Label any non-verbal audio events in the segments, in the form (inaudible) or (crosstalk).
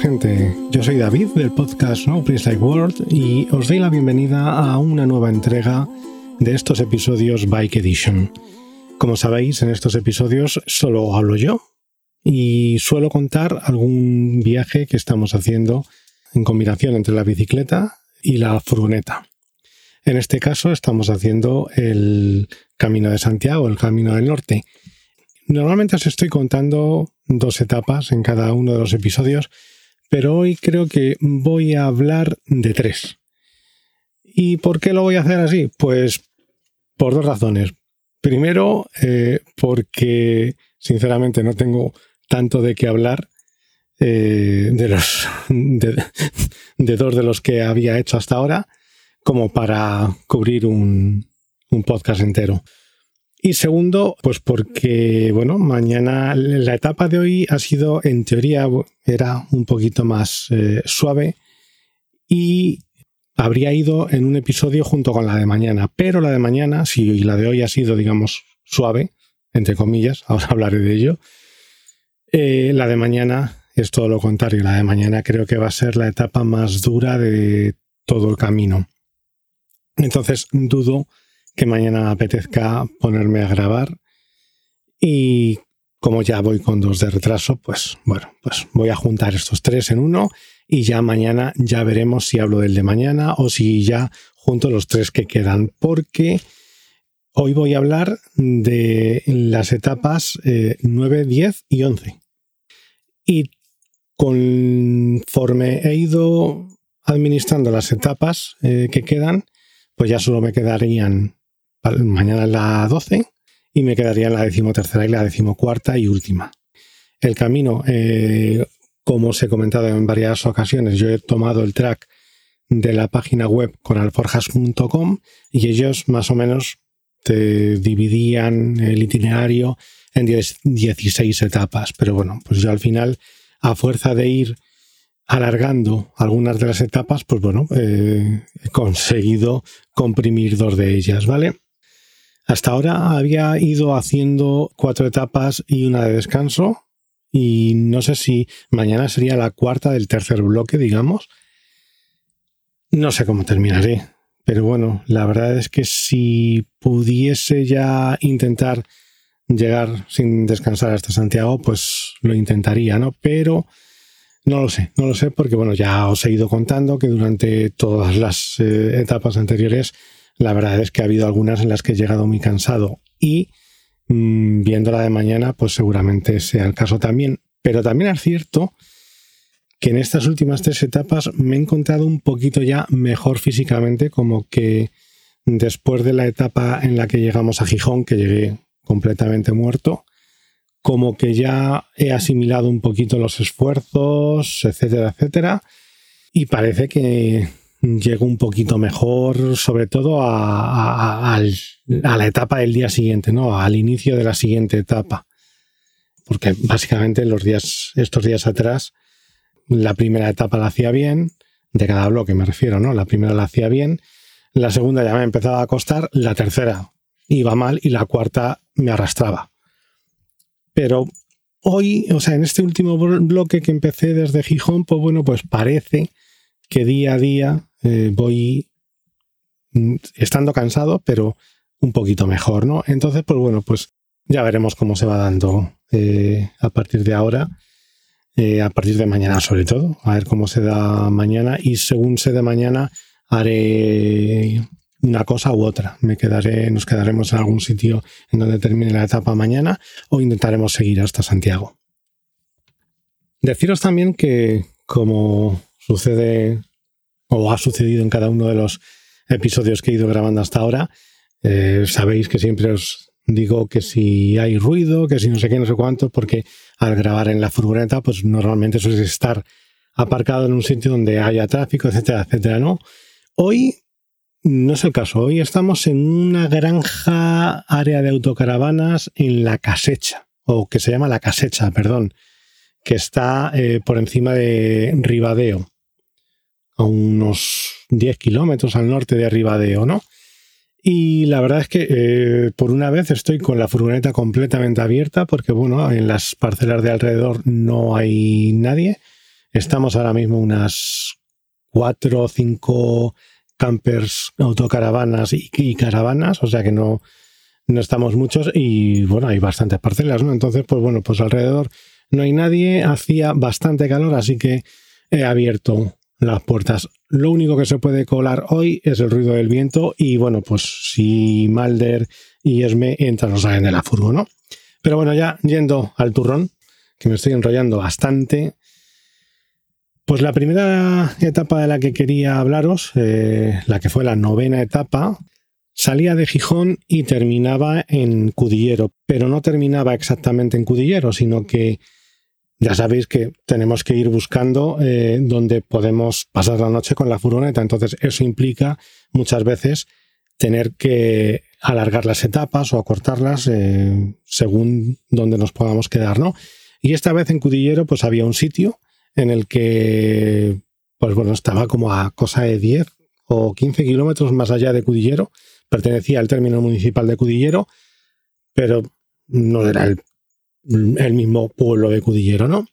Gente, yo soy David del podcast No Place Like World y os doy la bienvenida a una nueva entrega de estos episodios Bike Edition. Como sabéis, en estos episodios solo hablo yo y suelo contar algún viaje que estamos haciendo en combinación entre la bicicleta y la furgoneta. En este caso estamos haciendo el Camino de Santiago, el Camino del Norte. Normalmente os estoy contando dos etapas en cada uno de los episodios, pero hoy creo que voy a hablar de tres. ¿Y por qué lo voy a hacer así? Pues por dos razones. Primero, eh, porque sinceramente no tengo tanto de qué hablar eh, de, los, (laughs) de, dos de los que había hecho hasta ahora como para cubrir un podcast entero. Y segundo, pues porque, bueno, mañana la etapa de hoy ha sido, en teoría, era un poquito más eh, suave y habría ido en un episodio junto con la de mañana. Pero la de mañana, si la de hoy ha sido, digamos, suave, entre comillas, (laughs) ahora hablaré de ello, eh, la de mañana es todo lo contrario. La de mañana creo que va a ser la etapa más dura de todo el camino. Entonces dudo que mañana apetezca ponerme a grabar y como ya voy con dos de retraso, pues bueno, pues voy a juntar estos tres en uno y ya mañana ya veremos si hablo del de mañana o si ya junto los tres que quedan, porque hoy voy a hablar de las etapas 9, 10 y 11. Y conforme he ido administrando las etapas eh, que quedan, pues ya solo me quedarían mañana la 12 y me quedaría la decimotercera y la decimocuarta y última. El camino, eh, como os he comentado en varias ocasiones, yo he tomado el track de la página web coralforjas.com y ellos más o menos te dividían el itinerario en 16 etapas. Pero bueno, pues yo al final, a fuerza de ir alargando algunas de las etapas, pues bueno, eh, he conseguido comprimir dos de ellas, ¿vale? Hasta ahora había ido haciendo cuatro etapas y una de descanso y no sé si mañana sería la cuarta del tercer bloque, digamos. No sé cómo terminaré, pero bueno, la verdad es que si pudiese ya intentar llegar sin descansar hasta Santiago, pues lo intentaría, ¿no? Pero no lo sé, no lo sé porque bueno, ya os he ido contando que durante todas las eh, etapas anteriores la verdad es que ha habido algunas en las que he llegado muy cansado y mmm, viendo la de mañana, pues seguramente sea el caso también. Pero también es cierto que en estas últimas tres etapas me he encontrado un poquito ya mejor físicamente, como que después de la etapa en la que llegamos a Gijón, que llegué completamente muerto, como que ya he asimilado un poquito los esfuerzos, etcétera, etcétera, y parece que llego un poquito mejor, sobre todo a, a, la etapa del día siguiente, ¿no? Al inicio de la siguiente etapa. Porque básicamente los días, estos días atrás, la primera etapa la hacía bien, de cada bloque me refiero, ¿no? La primera la hacía bien, la segunda ya me empezaba a costar, la tercera iba mal y la cuarta me arrastraba. Pero hoy, o sea, en este último bloque que empecé desde Gijón, pues bueno, pues parece que día a día eh, voy mm, estando cansado, pero un poquito mejor, ¿no? Entonces, pues bueno, pues ya veremos cómo se va dando eh, a partir de ahora, eh, a partir de mañana sobre todo, a ver cómo se da mañana y según se dé mañana haré una cosa u otra. Me quedaré, nos quedaremos en algún sitio en donde termine la etapa mañana o intentaremos seguir hasta Santiago. Deciros también que, como sucede o ha sucedido en cada uno de los episodios que he ido grabando hasta ahora. Eh, sabéis que siempre os digo que si hay ruido, que si no sé qué, no sé cuánto, porque al grabar en la furgoneta, pues normalmente suele estar aparcado en un sitio donde haya tráfico, etcétera, etcétera, ¿no? Hoy no es el caso. Hoy estamos en una granja área de autocaravanas en la casecha, o que se llama la casecha, perdón, que está eh, por encima de Ribadeo, a unos 10 kilómetros al norte de Ribadeo, ¿no? Y la verdad es que eh, por una vez estoy con la furgoneta completamente abierta porque, bueno, en las parcelas de alrededor no hay nadie. Estamos ahora mismo unas cuatro o cinco campers, autocaravanas y, caravanas, o sea que no, no estamos muchos y, bueno, hay bastantes parcelas, ¿no? Entonces, pues bueno, pues alrededor no hay nadie, hacía bastante calor, así que he abierto las puertas. Lo único que se puede colar hoy es el ruido del viento y bueno, pues si Malder y Esme entran o salen de la furgo, ¿no? Pero bueno, ya yendo al turrón, que me estoy enrollando bastante, pues la primera etapa de la que quería hablaros, eh, la que fue la novena etapa, salía de Gijón y terminaba en Cudillero, pero no terminaba exactamente en Cudillero, sino que ya sabéis que tenemos que ir buscando eh, donde podemos pasar la noche con la furgoneta. Entonces, eso implica muchas veces tener que alargar las etapas o acortarlas eh, según donde nos podamos quedar, ¿no? Y esta vez en Cudillero, pues había un sitio en el que, pues bueno, estaba como a cosa de 10 o 15 kilómetros más allá de Cudillero. Pertenecía al término municipal de Cudillero, pero no era el el mismo pueblo de Cudillero, ¿no?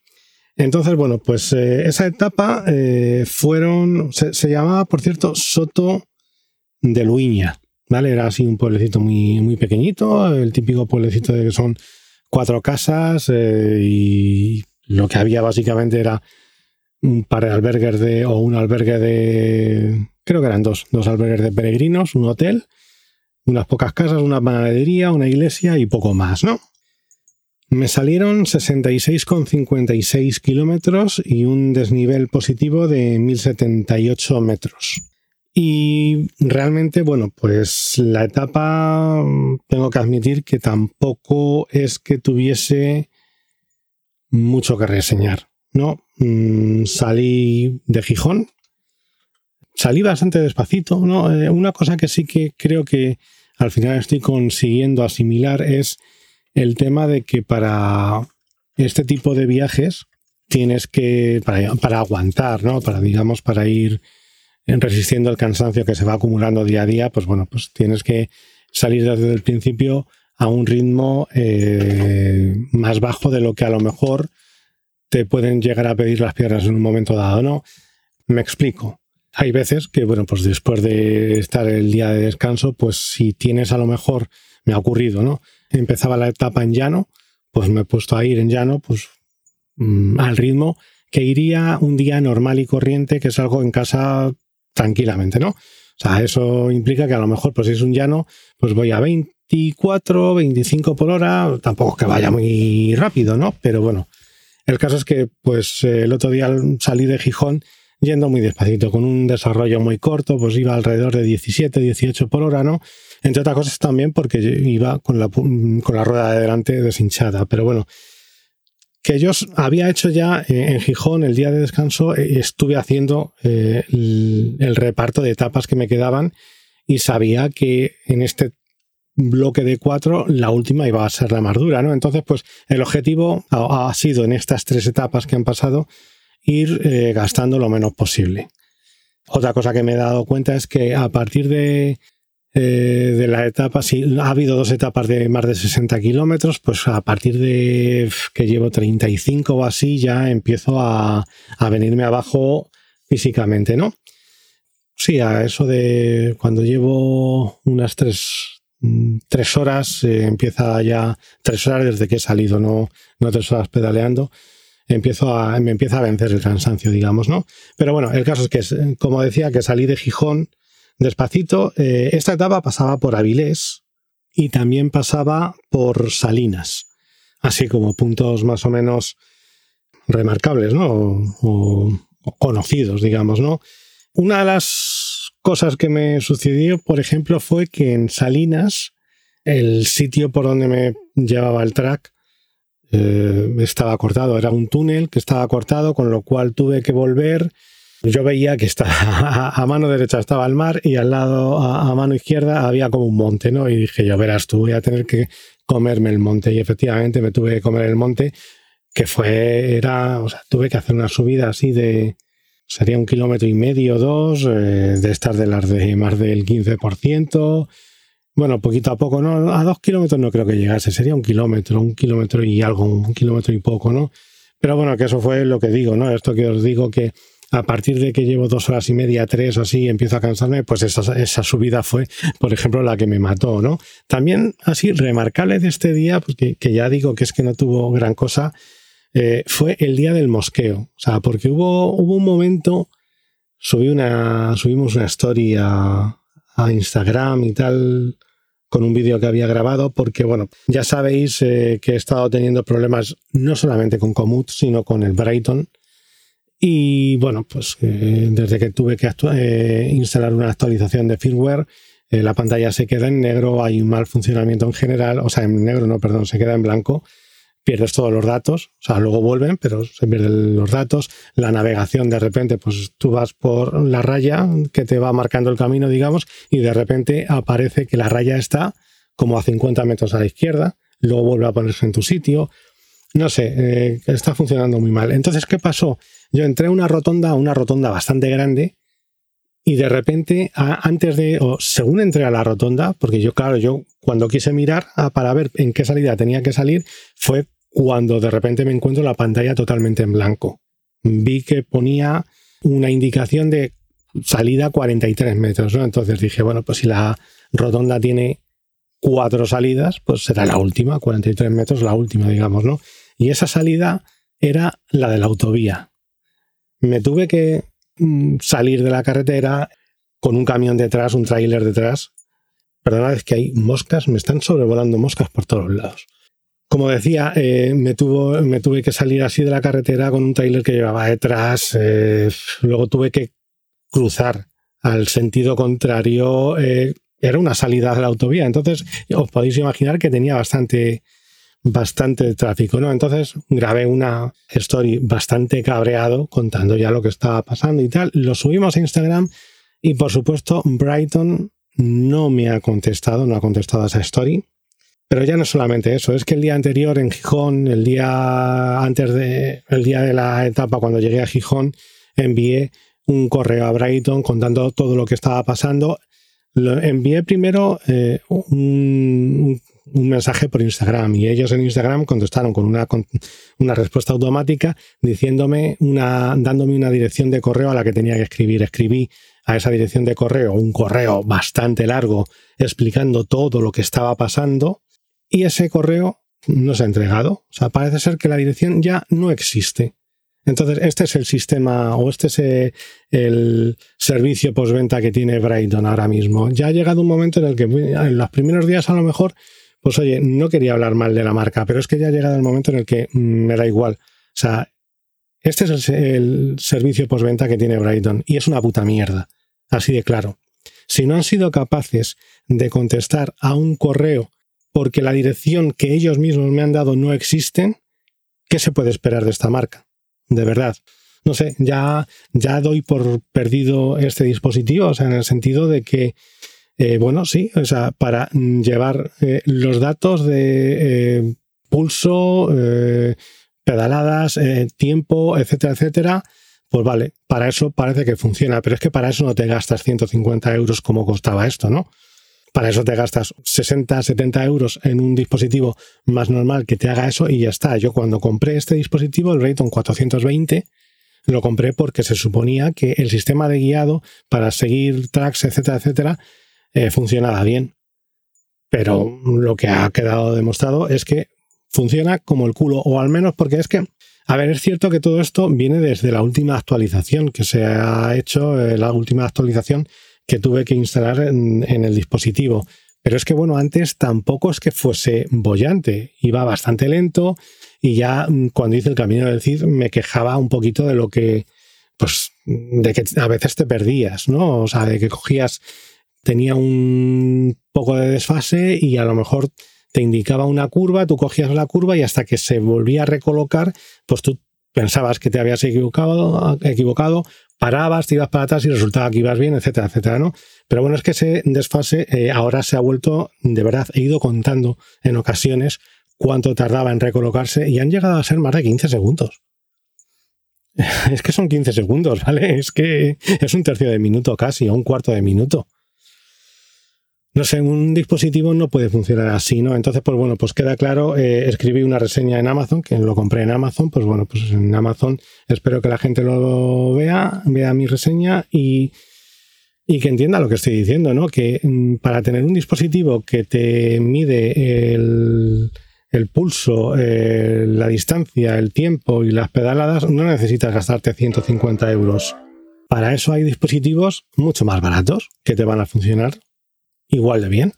Entonces, bueno, pues eh, esa etapa eh, fueron, se, llamaba, por cierto, Soto de Luiña, ¿vale? Era así un pueblecito muy, muy pequeñito, el típico pueblecito de que son cuatro casas eh, y lo que había básicamente era un par de albergues de, o un albergue de, creo que eran dos, dos albergues de peregrinos, un hotel, unas pocas casas, una panadería, una iglesia y poco más, ¿no? Me salieron 66,56 kilómetros y un desnivel positivo de 1078 metros. Y realmente, bueno, pues la etapa tengo que admitir que tampoco es que tuviese mucho que reseñar, ¿no? Mm, salí de Gijón, salí bastante despacito, ¿no? Eh, una cosa que sí que creo que al final estoy consiguiendo asimilar es el tema de que para este tipo de viajes tienes que, para, aguantar, ¿no? Para, digamos, para ir resistiendo el cansancio que se va acumulando día a día, pues bueno, pues tienes que salir desde el principio a un ritmo eh, más bajo de lo que a lo mejor te pueden llegar a pedir las piernas en un momento dado, ¿no? Me explico. Hay veces que, bueno, pues después de estar el día de descanso, pues si tienes a lo mejor, me ha ocurrido, ¿no? Empezaba la etapa en llano, pues me he puesto a ir en llano, pues mm, al ritmo que iría un día normal y corriente, que es algo en casa tranquilamente, ¿no? O sea, eso implica que a lo mejor, pues si es un llano, pues voy a 24, 25 por hora, tampoco que vaya muy rápido, ¿no? Pero bueno, el caso es que, pues el otro día salí de Gijón yendo muy despacito, con un desarrollo muy corto, pues iba alrededor de 17, 18 por hora, ¿no? Entre otras cosas también porque iba con la, con la rueda de delante deshinchada. Pero bueno, que yo había hecho ya en Gijón el día de descanso, eh, estuve haciendo eh, el, reparto de etapas que me quedaban y sabía que en este bloque de cuatro la última iba a ser la más dura, ¿no? Entonces, pues el objetivo ha, sido en estas tres etapas que han pasado ir eh, gastando lo menos posible. Otra cosa que me he dado cuenta es que a partir de, eh, de la etapa, si ha habido dos etapas de más de 60 kilómetros, pues a partir de que llevo 35 o así ya empiezo a, venirme abajo físicamente, ¿no? Sí, a eso de cuando llevo unas tres, tres horas, eh, empieza ya, tres horas desde que he salido, no, no tres horas pedaleando, empiezo a, me empieza a vencer el cansancio, digamos, ¿no? Pero bueno, el caso es que, como decía, que salí de Gijón, Despacito, eh, esta etapa pasaba por Avilés y también pasaba por Salinas, así como puntos más o menos remarcables, ¿no? O, conocidos, digamos, ¿no? Una de las cosas que me sucedió, por ejemplo, fue que en Salinas, el sitio por donde me llevaba el track eh, estaba cortado, era un túnel que estaba cortado, con lo cual tuve que volver yo veía que estaba, (laughs) a, mano derecha estaba el mar y al lado, a, mano izquierda, había como un monte, ¿no? Y dije, yo verás, tú voy a tener que comerme el monte. Y efectivamente me tuve que comer el monte, que fue, era, o sea, tuve que hacer una subida así de, sería un kilómetro y medio, dos, eh, de estar de las de más del 15%. Bueno, poquito a poco, ¿no? A dos kilómetros no creo que llegase, sería un kilómetro, un kilómetro y algo, un kilómetro y poco, ¿no? Pero bueno, que eso fue lo que digo, ¿no? Esto que os digo que a partir de que llevo dos horas y media, tres o así, empiezo a cansarme, pues esa, esa, subida fue, por ejemplo, la que me mató, ¿no? También así, remarcable de este día, porque que ya digo que es que no tuvo gran cosa, eh, fue el día del mosqueo. O sea, porque hubo, hubo un momento, subí una, subimos una story a, Instagram y tal, con un vídeo que había grabado, porque bueno, ya sabéis eh, que he estado teniendo problemas no solamente con Komoot, sino con el Brighton. Y bueno, pues eh, desde que tuve que eh, instalar una actualización de firmware, la pantalla se queda en negro, hay un mal funcionamiento en general, o sea, en negro no, perdón, se queda en blanco, pierdes todos los datos, o sea, luego vuelven, pero se pierden los datos, la navegación de repente, pues tú vas por la raya que te va marcando el camino, digamos, y de repente aparece que la raya está como a 50 metros a la izquierda, luego vuelve a ponerse en tu sitio, no sé, está funcionando muy mal. Entonces, ¿qué pasó? Yo entré a una rotonda, una rotonda bastante grande, y de repente, antes de, o según entré a la rotonda, porque yo, claro, yo cuando quise mirar para ver en qué salida tenía que salir, fue cuando de repente me encuentro la pantalla totalmente en blanco. Vi que ponía una indicación de salida 43 metros. Entonces dije, bueno, pues si la rotonda tiene cuatro salidas, pues será la última, 43 metros, la última, digamos, ¿no? Y esa salida era la de la autovía me tuve que mm, salir de la carretera con un camión detrás, un tráiler detrás. Perdona, es que hay moscas, me están sobrevolando moscas por todos lados. Como decía, eh, me, tuve que salir así de la carretera con un tráiler que llevaba detrás. Eh, luego tuve que cruzar al sentido contrario. Eh, era una salida de la autovía. Entonces, os podéis imaginar que tenía bastante, bastante tráfico, ¿no? Entonces grabé una story bastante cabreado contando ya lo que estaba pasando y tal. Lo subimos a Instagram y por supuesto Brighton no me ha contestado, no ha contestado a esa story. Pero ya no solamente eso, es que el día anterior en Gijón, el día antes de el día de la etapa cuando llegué a Gijón, envié un correo a Brighton contando todo lo que estaba pasando. Envié primero eh, un, un mensaje por Instagram y ellos en Instagram contestaron con una, una respuesta automática diciéndome una, dándome una dirección de correo a la que tenía que escribir. Escribí a esa dirección de correo un correo bastante largo explicando todo lo que estaba pasando y ese correo no se ha entregado. O sea, parece ser que la dirección ya no existe. Entonces, este es el sistema o este es eh, el servicio postventa que tiene Brighton ahora mismo. Ya ha llegado un momento en el que en los primeros días a lo mejor pues oye, no quería hablar mal de la marca, pero es que ya ha llegado el momento en el que mm, me da igual. O sea, este es el, servicio postventa que tiene Brighton y es una puta mierda. Así de claro. Si no han sido capaces de contestar a un correo porque la dirección que ellos mismos me han dado no existen, ¿qué se puede esperar de esta marca? De verdad. No sé, ya, ya doy por perdido este dispositivo, o sea, en el sentido de que eh, bueno, sí, o sea, para llevar eh, los datos de eh, pulso, pedaladas, tiempo, etcétera, etcétera, pues vale, para eso parece que funciona, pero es que para eso no te gastas 150 euros como costaba esto, ¿no? Para eso te gastas 60, 70 euros en un dispositivo más normal que te haga eso y ya está. Yo cuando compré este dispositivo, el Rayton 420, lo compré porque se suponía que el sistema de guiado para seguir tracks, etcétera, etcétera, eh, funcionaba bien. Pero lo que ha quedado demostrado es que funciona como el culo, o al menos porque es que, a ver, es cierto que todo esto viene desde la última actualización que se ha hecho, eh, la última actualización que tuve que instalar en, el dispositivo. Pero es que, bueno, antes tampoco es que fuese bollante, iba bastante lento y ya mm, cuando hice el camino del Cid me quejaba un poquito de lo que, pues, de que a veces te perdías, ¿no? O sea, de que cogías tenía un poco de desfase y a lo mejor te indicaba una curva, tú cogías la curva y hasta que se volvía a recolocar, pues tú pensabas que te habías equivocado, equivocado parabas, te ibas para atrás y resultaba que ibas bien, etcétera, etcétera, ¿no? Pero bueno, es que ese desfase eh, ahora se ha vuelto, de verdad, he ido contando en ocasiones cuánto tardaba en recolocarse y han llegado a ser más de 15 segundos. (laughs) Es que son 15 segundos, ¿vale? Es que es un tercio de minuto casi, o un cuarto de minuto. No sé, un dispositivo no puede funcionar así, ¿no? Entonces, pues bueno, pues queda claro, eh, escribí una reseña en Amazon, que lo compré en Amazon, pues bueno, pues en Amazon espero que la gente lo vea, vea mi reseña y, y que entienda lo que estoy diciendo, ¿no? Que mm, para tener un dispositivo que te mide el, el pulso, eh, la distancia, el tiempo y las pedaladas, no necesitas gastarte 150 euros. Para eso hay dispositivos mucho más baratos que te van a funcionar igual de bien.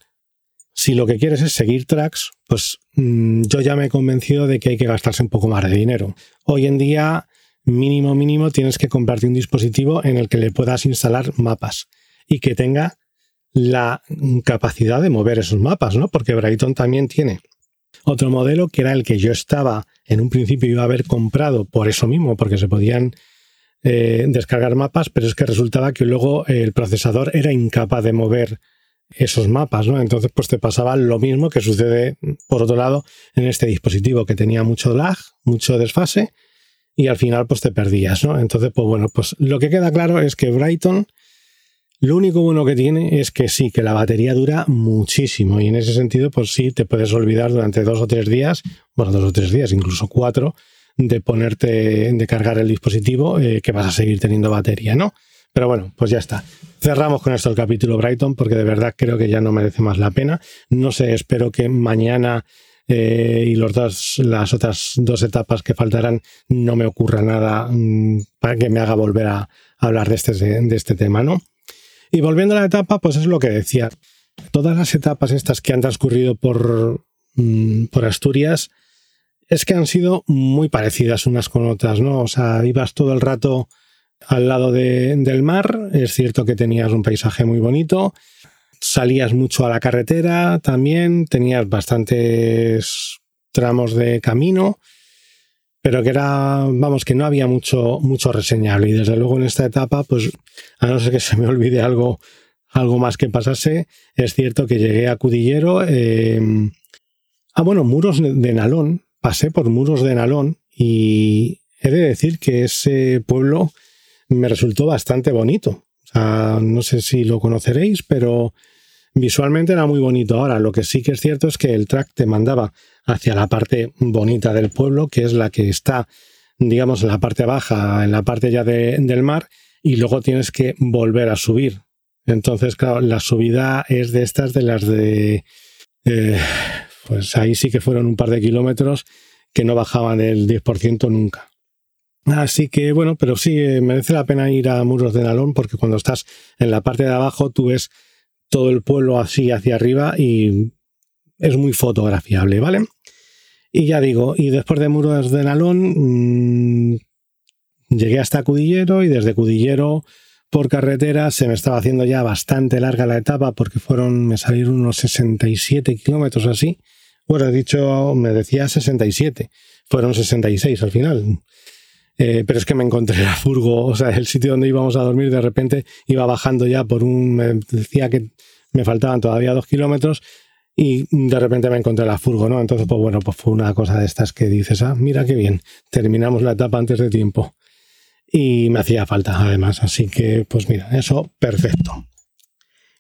Si lo que quieres es seguir tracks, pues mm, yo ya me he convencido de que hay que gastarse un poco más de dinero. Hoy en día, mínimo, mínimo, tienes que comprarte un dispositivo en el que le puedas instalar mapas y que tenga la capacidad de mover esos mapas, ¿no? Porque Brighton también tiene otro modelo que era el que yo estaba en un principio iba a haber comprado por eso mismo, porque se podían eh, descargar mapas, pero es que resultaba que luego el procesador era incapaz de mover esos mapas, ¿no? Entonces, pues te pasaba lo mismo que sucede, por otro lado, en este dispositivo, que tenía mucho lag, mucho desfase, y al final, pues te perdías, ¿no? Entonces, pues bueno, pues lo que queda claro es que Brighton, lo único bueno que tiene es que sí, que la batería dura muchísimo, y en ese sentido, pues sí, te puedes olvidar durante dos o tres días, bueno, dos o tres días, incluso cuatro, de ponerte, de cargar el dispositivo, eh, que vas a seguir teniendo batería, ¿no? Pero bueno, pues ya está. Cerramos con esto el capítulo Brighton porque de verdad creo que ya no merece más la pena. No sé, espero que mañana eh, y las otras dos etapas que faltarán no me ocurra nada mm, para que me haga volver a, hablar de este, de este tema, ¿no? Y volviendo a la etapa, pues es lo que decía. Todas las etapas estas que han transcurrido por, mm, por Asturias es que han sido muy parecidas unas con otras, ¿no? O sea, ibas todo el rato al lado del mar. Es cierto que tenías un paisaje muy bonito. Salías mucho a la carretera también. Tenías bastantes tramos de camino. Pero que era, vamos, que no había mucho, mucho reseñable. Y desde luego en esta etapa, pues, a no ser que (laughs) se me olvide algo, algo más que pasase, es cierto que llegué a Cudillero. Eh, ah, bueno, muros de Nalón. Pasé por muros de Nalón y he de decir que ese pueblo me resultó bastante bonito. no sé si lo conoceréis, pero visualmente era muy bonito. Ahora, lo que sí que es cierto es que el track te mandaba hacia la parte bonita del pueblo, que es la que está, digamos, en la parte baja, en la parte ya del mar, y luego tienes que volver a subir. Entonces, claro, la subida es de estas de las de... Eh, pues ahí sí que fueron un par de kilómetros que no bajaban del 10% nunca. Así que bueno, pero sí, eh, merece la pena ir a Muros de Nalón porque cuando estás en la parte de abajo tú ves todo el pueblo así hacia arriba y es muy fotografiable, ¿vale? Y ya digo, y después de Muros de Nalón mmm, llegué hasta Cudillero y desde Cudillero por carretera se me estaba haciendo ya bastante larga la etapa porque fueron, me salieron unos 67 kilómetros así. Bueno, he dicho, me decía 67, fueron 66 al final. Eh, pero es que me encontré la furgo, o sea, el sitio donde íbamos a dormir, de repente iba bajando ya por un, me decía que me faltaban todavía dos kilómetros y de repente me encontré la furgo, ¿no? Entonces, pues bueno, pues fue una cosa de estas que dices, ah, mira qué bien, terminamos la etapa antes de tiempo. Y me hacía falta, además, así que, pues mira, eso perfecto.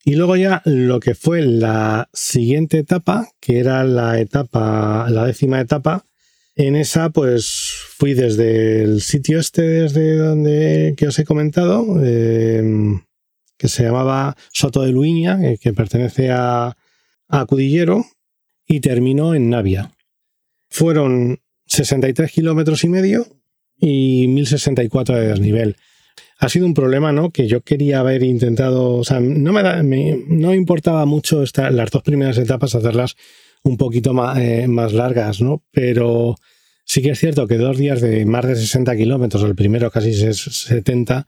Y luego ya lo que fue la siguiente etapa, que era la etapa, la décima etapa, en esa, pues fui desde el sitio este, desde donde que os he comentado, em, que se llamaba Soto de Luiña, que, pertenece a, a Cudillero, y terminó en Navia. Fueron 63 kilómetros y medio y 1064 de desnivel. Ha sido un problema, ¿no? Que yo quería haber intentado, o sea, no me, no importaba mucho las dos primeras etapas hacerlas un poquito más, eh, más largas, ¿no? Pero sí que es cierto que dos días de más de 60 kilómetros, el primero casi 70,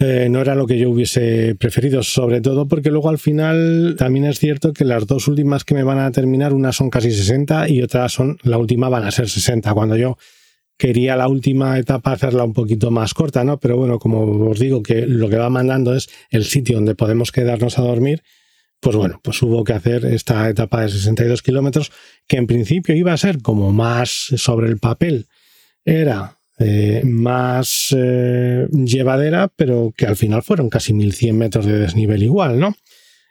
eh, no era lo que yo hubiese preferido, sobre todo porque luego al final también es cierto que las dos últimas que me van a terminar, unas son casi 60 y otras son, la última van a ser 60, cuando yo quería la última etapa hacerla un poquito más corta, ¿no? Pero bueno, como os digo que lo que va mandando es el sitio donde podemos quedarnos a dormir, pues bueno, pues hubo que hacer esta etapa de 62 kilómetros, que en principio iba a ser como más sobre el papel, era eh, más eh, llevadera, pero que al final fueron casi 1100 metros de desnivel igual, ¿no?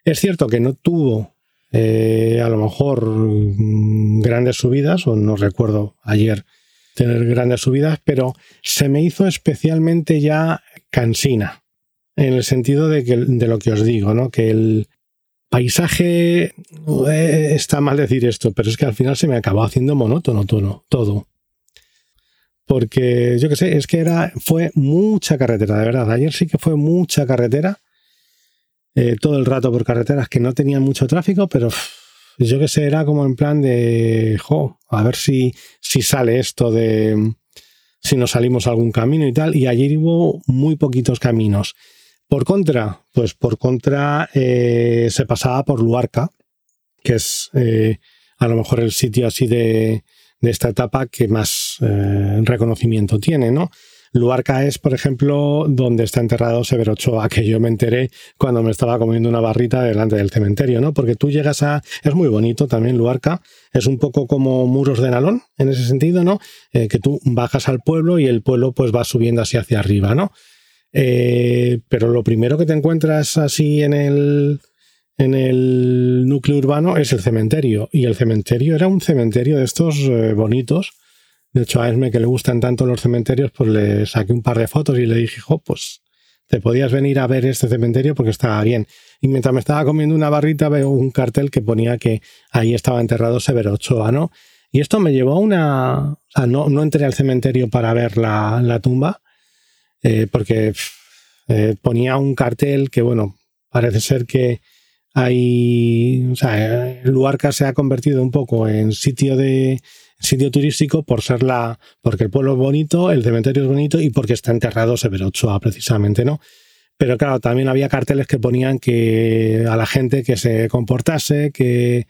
Es cierto que no tuvo eh, a lo mejor mm, grandes subidas, o no recuerdo ayer tener grandes subidas, pero se me hizo especialmente ya cansina, en el sentido de, que, de lo que os digo, ¿no? Que el, Paisaje, eh, está mal decir esto, pero es que al final se me acabó haciendo monótono todo. todo. Porque yo qué sé, es que era, fue mucha carretera, de verdad. Ayer sí que fue mucha carretera. Eh, todo el rato por carreteras que no tenían mucho tráfico, pero yo qué sé, era como en plan de, jo, a ver si, si sale esto de, si nos salimos algún camino y tal. Y ayer hubo muy poquitos caminos. Por contra, pues por contra eh, se pasaba por Luarca, que es eh, a lo mejor el sitio así de, esta etapa que más eh, reconocimiento tiene, ¿no? Luarca es, por ejemplo, donde está enterrado Severo Ochoa, que yo me enteré cuando me estaba comiendo una barrita delante del cementerio, ¿no? Porque tú llegas a... Es muy bonito también Luarca, es un poco como muros de Nalón, en ese sentido, ¿no? que tú bajas al pueblo y el pueblo pues va subiendo así hacia arriba, ¿no? Eh, pero lo primero que te encuentras así en el, en el núcleo urbano es el cementerio. Y el cementerio era un cementerio de estos eh, bonitos. De hecho, a Esme que le gustan tanto los cementerios, pues le saqué un par de fotos y le dije, jo, pues te podías venir a ver este cementerio porque estaba bien. Y mientras me estaba comiendo una barrita, veo un cartel que ponía que ahí estaba enterrado Severo Ochoa, ¿no? Y esto me llevó a una. No, no entré al cementerio para ver la tumba, eh, porque eh, ponía un cartel que, bueno, parece ser que hay, o sea, Luarca se ha convertido un poco en sitio de sitio turístico por ser la, porque el pueblo es bonito, el cementerio es bonito y porque está enterrado Severo Ochoa precisamente, ¿no? Pero claro, también había carteles que ponían que a la gente que se comportase, que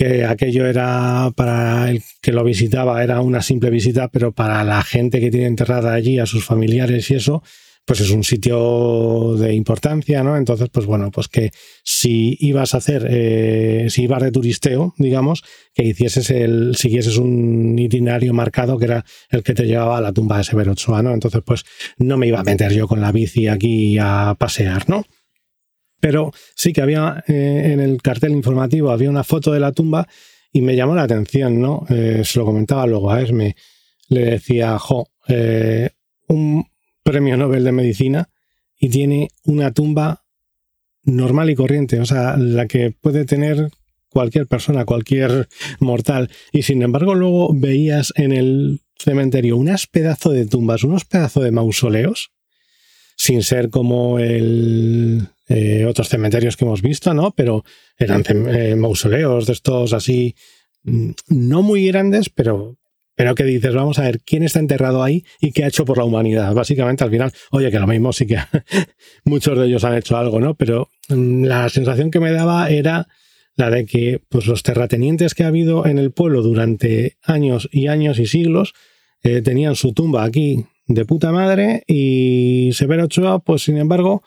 que aquello era para el que lo visitaba, era una simple visita, pero para la gente que tiene enterrada allí, a sus familiares y eso, pues es un sitio de importancia, ¿no? Entonces, pues bueno, pues que si ibas a hacer, eh, si ibas de turisteo, digamos, que hicieses el, siguieses un itinerario marcado que era el que te llevaba a la tumba de Severo Ochoa, ¿no? Entonces, pues no me iba a meter yo con la bici aquí a pasear, ¿no? Pero sí que había eh, en el cartel informativo, había una foto de la tumba y me llamó la atención, ¿no? Eh, se lo comentaba luego a Esme. Le decía, jo, eh, un premio Nobel de Medicina y tiene una tumba normal y corriente, o sea, la que puede tener cualquier persona, cualquier mortal. Y sin embargo, luego veías en el cementerio unas pedazos de tumbas, unos pedazos de mausoleos, sin ser como el, eh, otros cementerios que hemos visto, ¿no? Pero eran eh, mausoleos de estos así, mm, no muy grandes, pero, pero que dices, vamos a ver quién está enterrado ahí y qué ha hecho por la humanidad. Básicamente, al final, oye, que lo mismo sí que (laughs) muchos de ellos han hecho algo, ¿no? Pero mm, la sensación que me daba era la de que pues, los terratenientes que ha habido en el pueblo durante años y años y siglos eh, tenían su tumba aquí de puta madre y Severo Ochoa, pues sin embargo,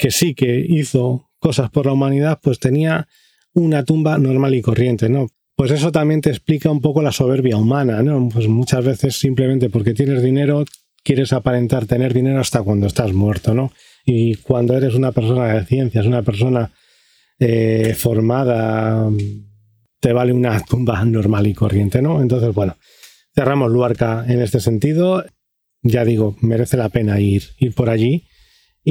que sí que hizo cosas por la humanidad, pues tenía una tumba normal y corriente, ¿no? Pues eso también te explica un poco la soberbia humana, ¿no? Pues muchas veces simplemente porque tienes dinero, quieres aparentar tener dinero hasta cuando estás muerto, ¿no? Y cuando eres una persona de ciencias, una persona eh, formada, te vale una tumba normal y corriente, ¿no? Entonces, bueno, cerramos Luarca en este sentido. Ya digo, merece la pena ir, ir por allí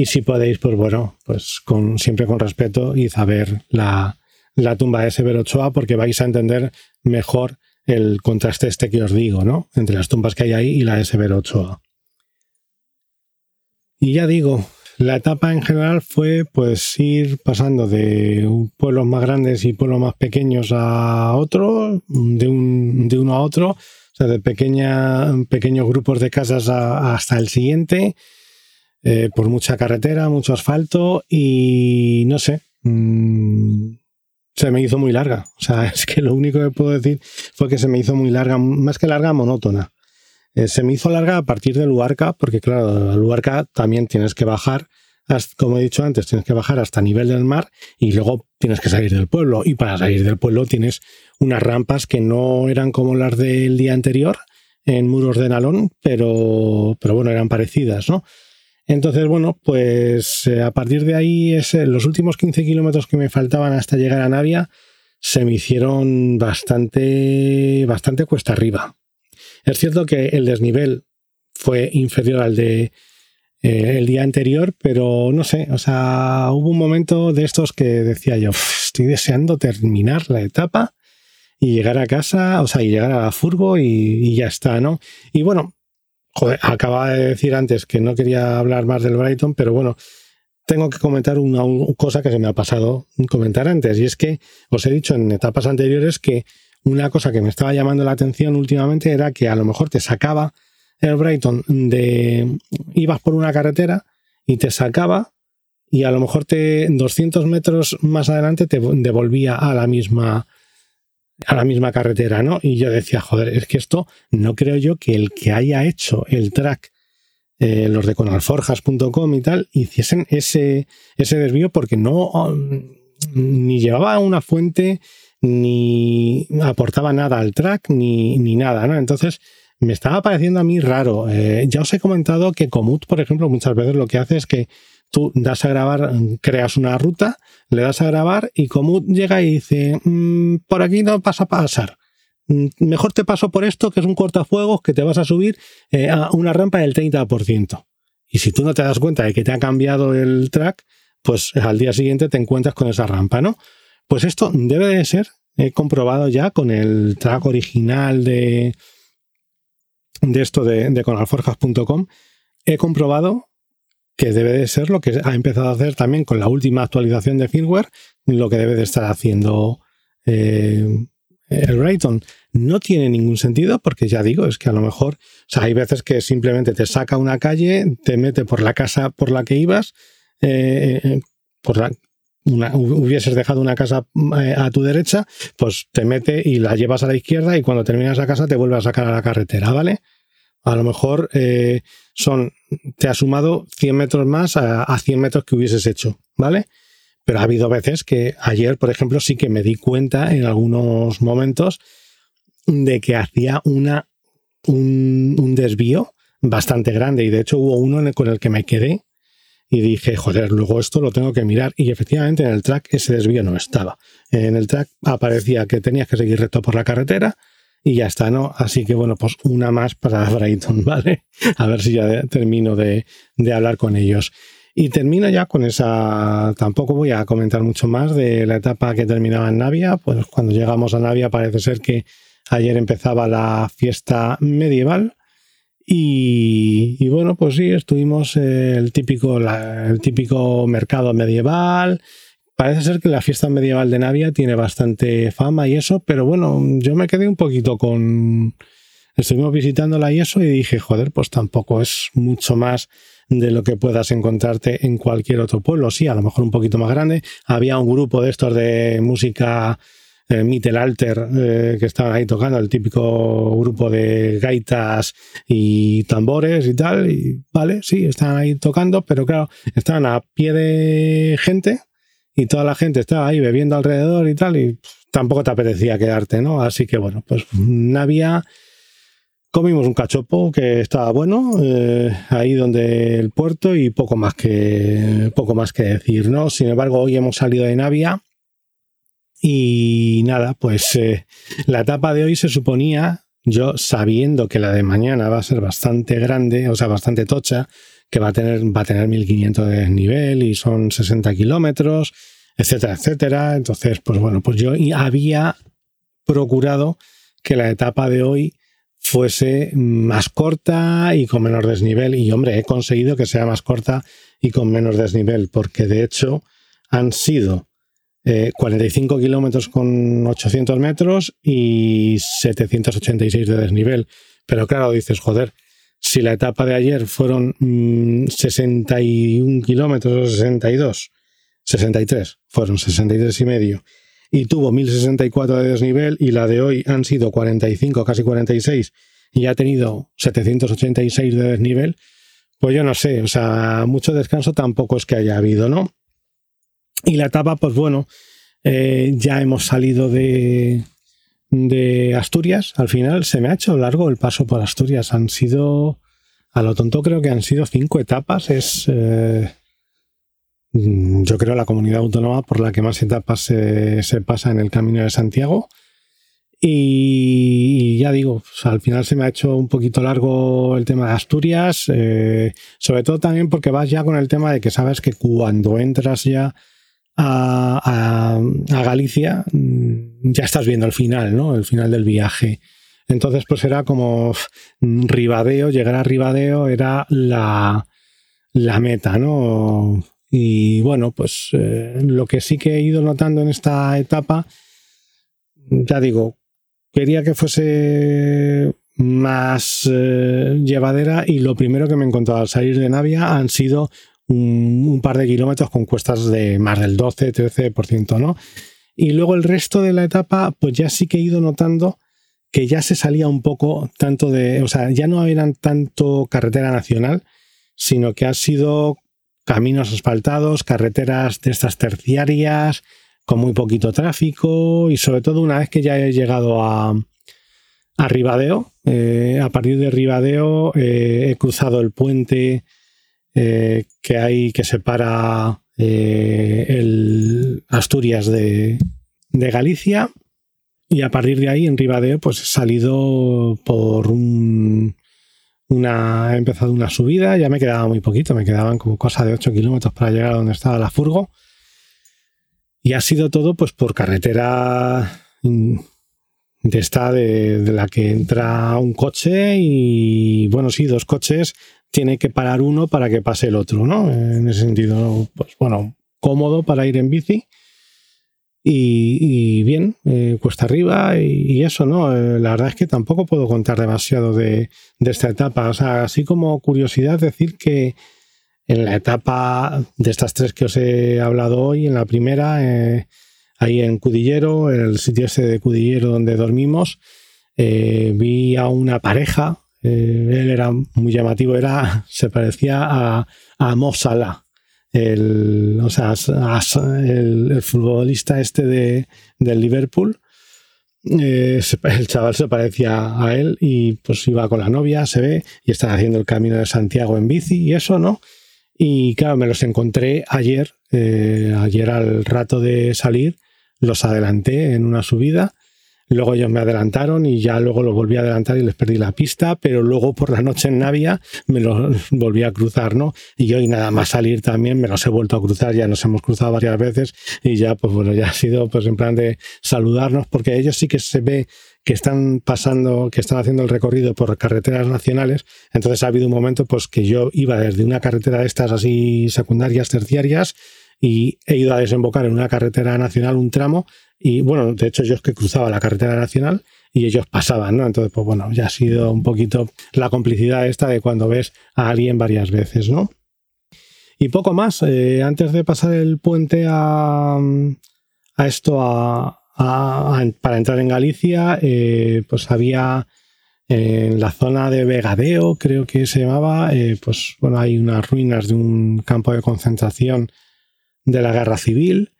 y si podéis, pues bueno, pues con, siempre con respeto y saber la, la tumba de Severo Ochoa porque vais a entender mejor el contraste este que os digo, ¿no? Entre las tumbas que hay ahí y la de Severo Ochoa. Y ya digo, la etapa en general fue pues ir pasando de pueblos más grandes y pueblos más pequeños a otro, de, un, de uno a otro, o sea, de pequeños grupos de casas hasta el siguiente eh, por mucha carretera, mucho asfalto y no sé, mm, se me hizo muy larga. O sea, (laughs) es que lo único que puedo decir fue que se me hizo muy larga, más que larga, monótona. Eh, se me hizo larga a partir de Luarca, porque claro, Luarca también tienes que bajar, como he dicho antes, tienes que bajar hasta nivel del mar y luego tienes que salir del pueblo. Y para salir del pueblo tienes unas rampas que no eran como las del día anterior en muros de nalón, pero, pero bueno, eran parecidas, ¿no? Entonces, bueno, pues eh, a partir de ahí, los últimos 15 kilómetros que me faltaban hasta llegar a Navia se me hicieron bastante, bastante cuesta arriba. Es cierto que el desnivel fue inferior al de eh, el día anterior, pero no sé, o sea, hubo un momento de estos que decía yo, estoy deseando terminar la etapa y llegar a casa, o sea, y llegar a la furgo y, ya está, ¿no? Y bueno, joder, acababa de decir antes que no quería hablar más del Brighton, pero bueno, tengo que comentar una, cosa que se me ha pasado comentar antes, y es que os he dicho en etapas anteriores que una cosa que me estaba llamando la atención últimamente era que a lo mejor te sacaba el Brighton de... ibas por una carretera y te sacaba y a lo mejor te 200 metros más adelante te devolvía a la misma a la misma carretera, ¿no? Y yo decía, joder, es que esto no creo yo que el que haya hecho el track, eh, los de conalforjas.com y tal, hiciesen ese, ese desvío porque no ni llevaba una fuente, ni aportaba nada al track, ni, ni nada, ¿no? Entonces, me estaba pareciendo a mí raro. Eh, ya os he comentado que Komoot, por ejemplo, muchas veces lo que hace es que tú das a grabar, creas una ruta, le das a grabar y Komoot llega y dice, mm, por aquí no pasa a pasar. Mm, mejor te paso por esto, que es un cortafuegos, que te vas a subir eh, a una rampa del 30%. Y si tú no te das cuenta de que te ha cambiado el track, pues al día siguiente te encuentras con esa rampa, ¿no? Pues esto debe de ser he comprobado ya con el track original de, de esto de, de conalforjas.com. He comprobado que debe de ser lo que ha empezado a hacer también con la última actualización de firmware, lo que debe de estar haciendo eh, el Rayton. No tiene ningún sentido porque ya digo, es que a lo mejor, o sea, hay veces que simplemente te saca una calle, te mete por la casa por la que ibas, eh, eh, por la, hubieses dejado una casa a tu derecha, pues te mete y la llevas a la izquierda y cuando terminas la casa te vuelve a sacar a la carretera, ¿vale? A lo mejor son te ha sumado 100 metros más a, 100 metros que hubieses hecho, ¿vale? Pero ha habido veces que ayer, por ejemplo, sí que me di cuenta en algunos momentos de que hacía una, un, desvío bastante grande y de hecho hubo uno con el que me quedé y dije, joder, luego esto lo tengo que mirar y efectivamente en el track ese desvío no estaba. En el track aparecía que tenías que seguir recto por la carretera y ya está, ¿no? Así que bueno, pues una más para (laughs) Brighton, ¿vale? A ver si ya termino de, hablar con ellos. Y termino ya con esa, tampoco voy a comentar mucho más de la etapa que terminaba en Navia, pues cuando llegamos a Navia parece ser que ayer empezaba la fiesta medieval y, bueno, pues sí, estuvimos el típico, el típico mercado medieval, Parece ser que la fiesta medieval de Navia tiene bastante fama y eso, pero bueno, yo me quedé un poquito con... Estuvimos visitándola y eso y dije, joder, pues tampoco es mucho más de lo que puedas encontrarte en cualquier otro pueblo. Sí, a lo mejor un poquito más grande. Había un grupo de estos de música eh, eh, que estaban ahí tocando, el típico grupo de gaitas y tambores y tal. Y vale, sí, estaban ahí tocando, pero claro, estaban a pie de gente y toda la gente estaba ahí bebiendo alrededor y tal, y tampoco te apetecía quedarte, ¿no? Así que bueno, pues Navia comimos un cachopo que estaba bueno, eh, ahí donde el puerto y poco más que poco más que decir, ¿no? Sin embargo, hoy hemos salido de Navia y nada, pues eh, la etapa de hoy se suponía, yo sabiendo que la de mañana va a ser bastante grande, o sea, bastante tocha, que va a tener, va a tener 1500 de desnivel y son 60 kilómetros, etcétera, etcétera. Entonces, pues bueno, pues yo había procurado que la etapa de hoy fuese más corta y con menos desnivel. Y hombre, he conseguido que sea más corta y con menos desnivel, porque de hecho han sido 45 eh, kilómetros con 800 metros y 786 de desnivel. Pero claro, dices, joder, si la etapa de ayer fueron 61 mm, kilómetros o 62, 63, fueron 63 y medio, y tuvo 1064 de desnivel, y la de hoy han sido 45, casi 46, y ha tenido 786 de desnivel, pues yo no sé, o sea, mucho descanso tampoco es que haya habido, ¿no? Y la etapa, pues bueno, eh, ya hemos salido de, de Asturias, al final se me ha hecho largo el paso por Asturias, han sido, a lo tonto creo que han sido cinco etapas, es... Eh, Mm, yo creo, la comunidad autónoma por la que más etapas se, pasa en el Camino de Santiago. Y, ya digo, al final se me ha hecho un poquito largo el tema de Asturias, eh, sobre todo también porque vas ya con el tema de que sabes que cuando entras ya a, Galicia, mm, ya estás viendo el final, ¿no? El final del viaje. Entonces, pues era como Ribadeo, llegar a Ribadeo era la, la meta, ¿no? Y bueno, pues eh, lo que sí que he ido notando en esta etapa, ya digo, quería que fuese más eh, llevadera y lo primero que me he encontrado al salir de Navia han sido un, par de kilómetros con cuestas de más del 12-13%, ¿no? Y luego el resto de la etapa, pues ya sí que he ido notando que ya se salía un poco tanto de, o sea, ya no eran tanto carretera nacional, sino que ha sido caminos asfaltados, carreteras de estas terciarias, con muy poquito tráfico y sobre todo una vez que ya he llegado a, a Ribadeo, eh, a partir de Ribadeo eh, he cruzado el puente eh, que hay que separa el Asturias de, de Galicia. Y a partir de ahí en Ribadeo pues he salido por un una, he empezado una subida, ya me quedaba muy poquito, me quedaban como cosa de 8 kilómetros para llegar a donde estaba la furgo. Y ha sido todo pues por carretera de esta de, la que entra un coche y bueno, sí, dos coches, tiene que parar uno para que pase el otro, ¿no? En ese sentido, pues bueno, cómodo para ir en bici y, bien, eh, cuesta arriba y, eso, ¿no? Eh, la verdad es que tampoco puedo contar demasiado de, esta etapa. O sea, así como curiosidad, decir que en la etapa de estas tres que os he hablado hoy, en la primera, eh, ahí en Cudillero, en el sitio ese de Cudillero donde dormimos, vi a una pareja. Él era muy llamativo, era, se parecía a, a el, o sea, el, futbolista este de, del Liverpool, eh, el chaval se parecía a él y pues iba con la novia, se ve, y estaba haciendo el camino de Santiago en bici y eso, ¿no? Y claro, me los encontré ayer, eh, ayer al rato de salir, los adelanté en una subida Luego ellos me adelantaron y ya luego los volví a adelantar y les perdí la pista, pero luego por la noche en Navia me los volví a cruzar, ¿no? Y hoy nada más salir también me los he vuelto a cruzar, ya nos hemos cruzado varias veces y ya, pues bueno, ya ha sido pues en plan de saludarnos, porque ellos sí que se ve que están pasando, que están haciendo el recorrido por carreteras nacionales. Entonces ha habido un momento pues que yo iba desde una carretera de estas así secundarias, terciarias, y he ido a desembocar en una carretera nacional un tramo y bueno, de hecho yo es que cruzaba la carretera nacional y ellos pasaban, ¿no? Entonces, pues bueno, ya ha sido un poquito la complicidad esta de cuando ves a alguien varias veces, ¿no? Y poco más, eh, antes de pasar el puente a, a esto, para entrar en Galicia, eh, pues había en la zona de Vegadeo, creo que se llamaba, eh, pues bueno, hay unas ruinas de un campo de concentración de la guerra civil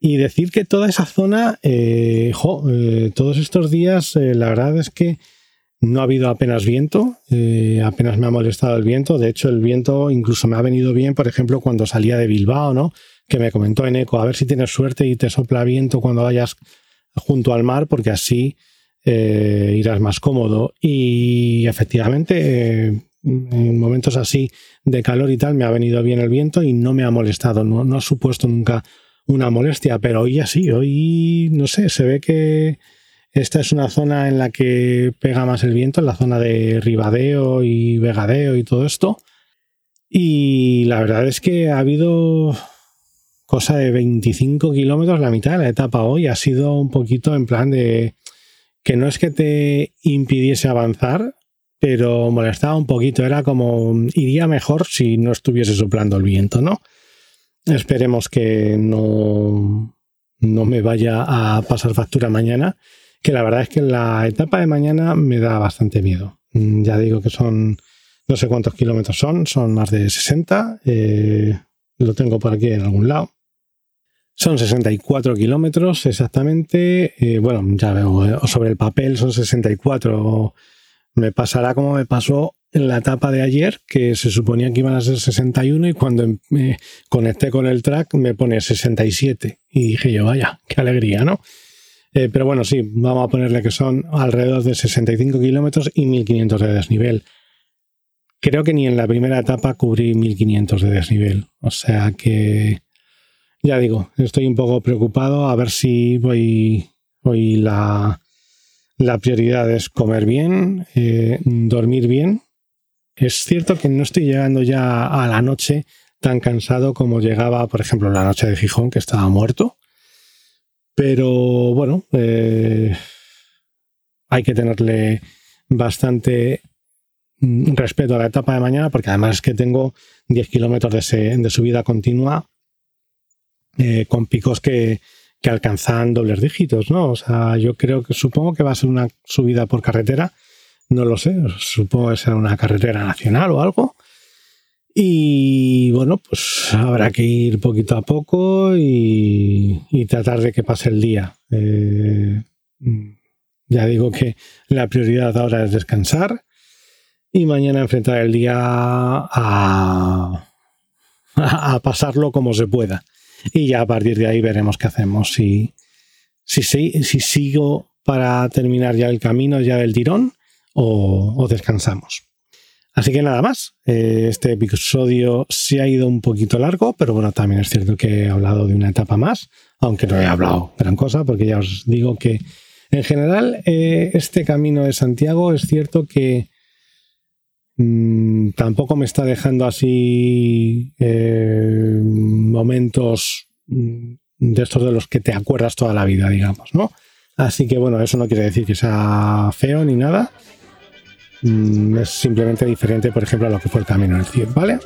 y decir que toda esa zona, eh, eh, todos estos días, eh, la verdad es que no ha habido apenas viento, apenas me ha molestado el viento. De hecho, el viento incluso me ha venido bien, por ejemplo, cuando salía de Bilbao, ¿no? Que me comentó en eco, a ver si tienes suerte y te sopla viento cuando vayas junto al mar, porque así irás más cómodo. Y efectivamente, en momentos así de calor y tal, me ha venido bien el viento y no me ha molestado, no, no ha supuesto nunca una molestia, pero hoy ya sí, hoy no sé, se ve que esta es una zona en la que pega más el viento, en la zona de Ribadeo y Vegadeo y todo esto. Y la verdad es que ha habido cosa de 25 kilómetros, la mitad de la etapa hoy ha sido un poquito en plan de que no es que te impidiese avanzar, pero molestaba un poquito, era como iría mejor si no estuviese soplando el viento, ¿no? Esperemos que no, no me vaya a pasar factura mañana, que la verdad es que la etapa de mañana me da bastante miedo. Mm, ya digo que son, no sé cuántos kilómetros son, son más de 60. Eh, lo tengo por aquí en algún lado. Son 64 kilómetros exactamente. Eh, bueno, ya veo, eh, sobre el papel son 64. Me pasará como me pasó en la etapa de ayer, que se suponía que iban a ser 61 y cuando me conecté con el track me pone 67. Y dije yo, vaya, qué alegría, ¿no? Eh, pero bueno, sí, vamos a ponerle que son alrededor de 65 kilómetros y 1500 de desnivel. Creo que ni en la primera etapa cubrí 1500 de desnivel. O sea que ya digo, estoy un poco preocupado a ver si voy, hoy la, la prioridad es comer bien, eh, dormir bien. Es cierto que no estoy llegando ya a la noche tan cansado como llegaba, por ejemplo, la noche de Gijón, que estaba muerto. Pero bueno, eh, hay que tenerle bastante mm, respeto a la etapa de mañana, porque además es que tengo 10 kilómetros de, subida continua eh, con picos que, alcanzan dobles dígitos, ¿no? O sea, yo creo que supongo que va a ser una subida por carretera, no lo sé, supongo que será una carretera nacional o algo. Y bueno, pues habrá que ir poquito a poco y, tratar de que pase el día. Eh, ya digo que la prioridad ahora es descansar y mañana enfrentar el día a, (laughs) a pasarlo como se pueda y ya a partir de ahí veremos qué hacemos. Si, si, si sigo para terminar ya el camino ya del tirón o, descansamos. Así que nada más. Eh, este episodio se ha ido un poquito largo, pero bueno, también es cierto que he hablado de una etapa más, aunque no he hablado gran cosa, porque ya os digo que en general eh, este camino de Santiago es cierto que Mm, tampoco me está dejando así eh, momentos mm, de estos de los que te acuerdas toda la vida, digamos, ¿no? Así que bueno, eso no quiere decir que sea feo ni nada. Mm, es simplemente diferente, por ejemplo, a lo que fue el camino del CIE, ¿vale?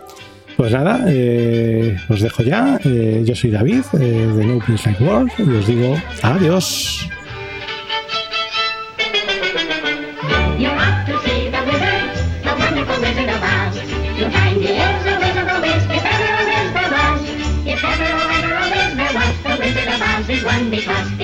Pues nada, eh, os dejo ya. Eh, yo soy David de No Place Like World y os digo adiós. Because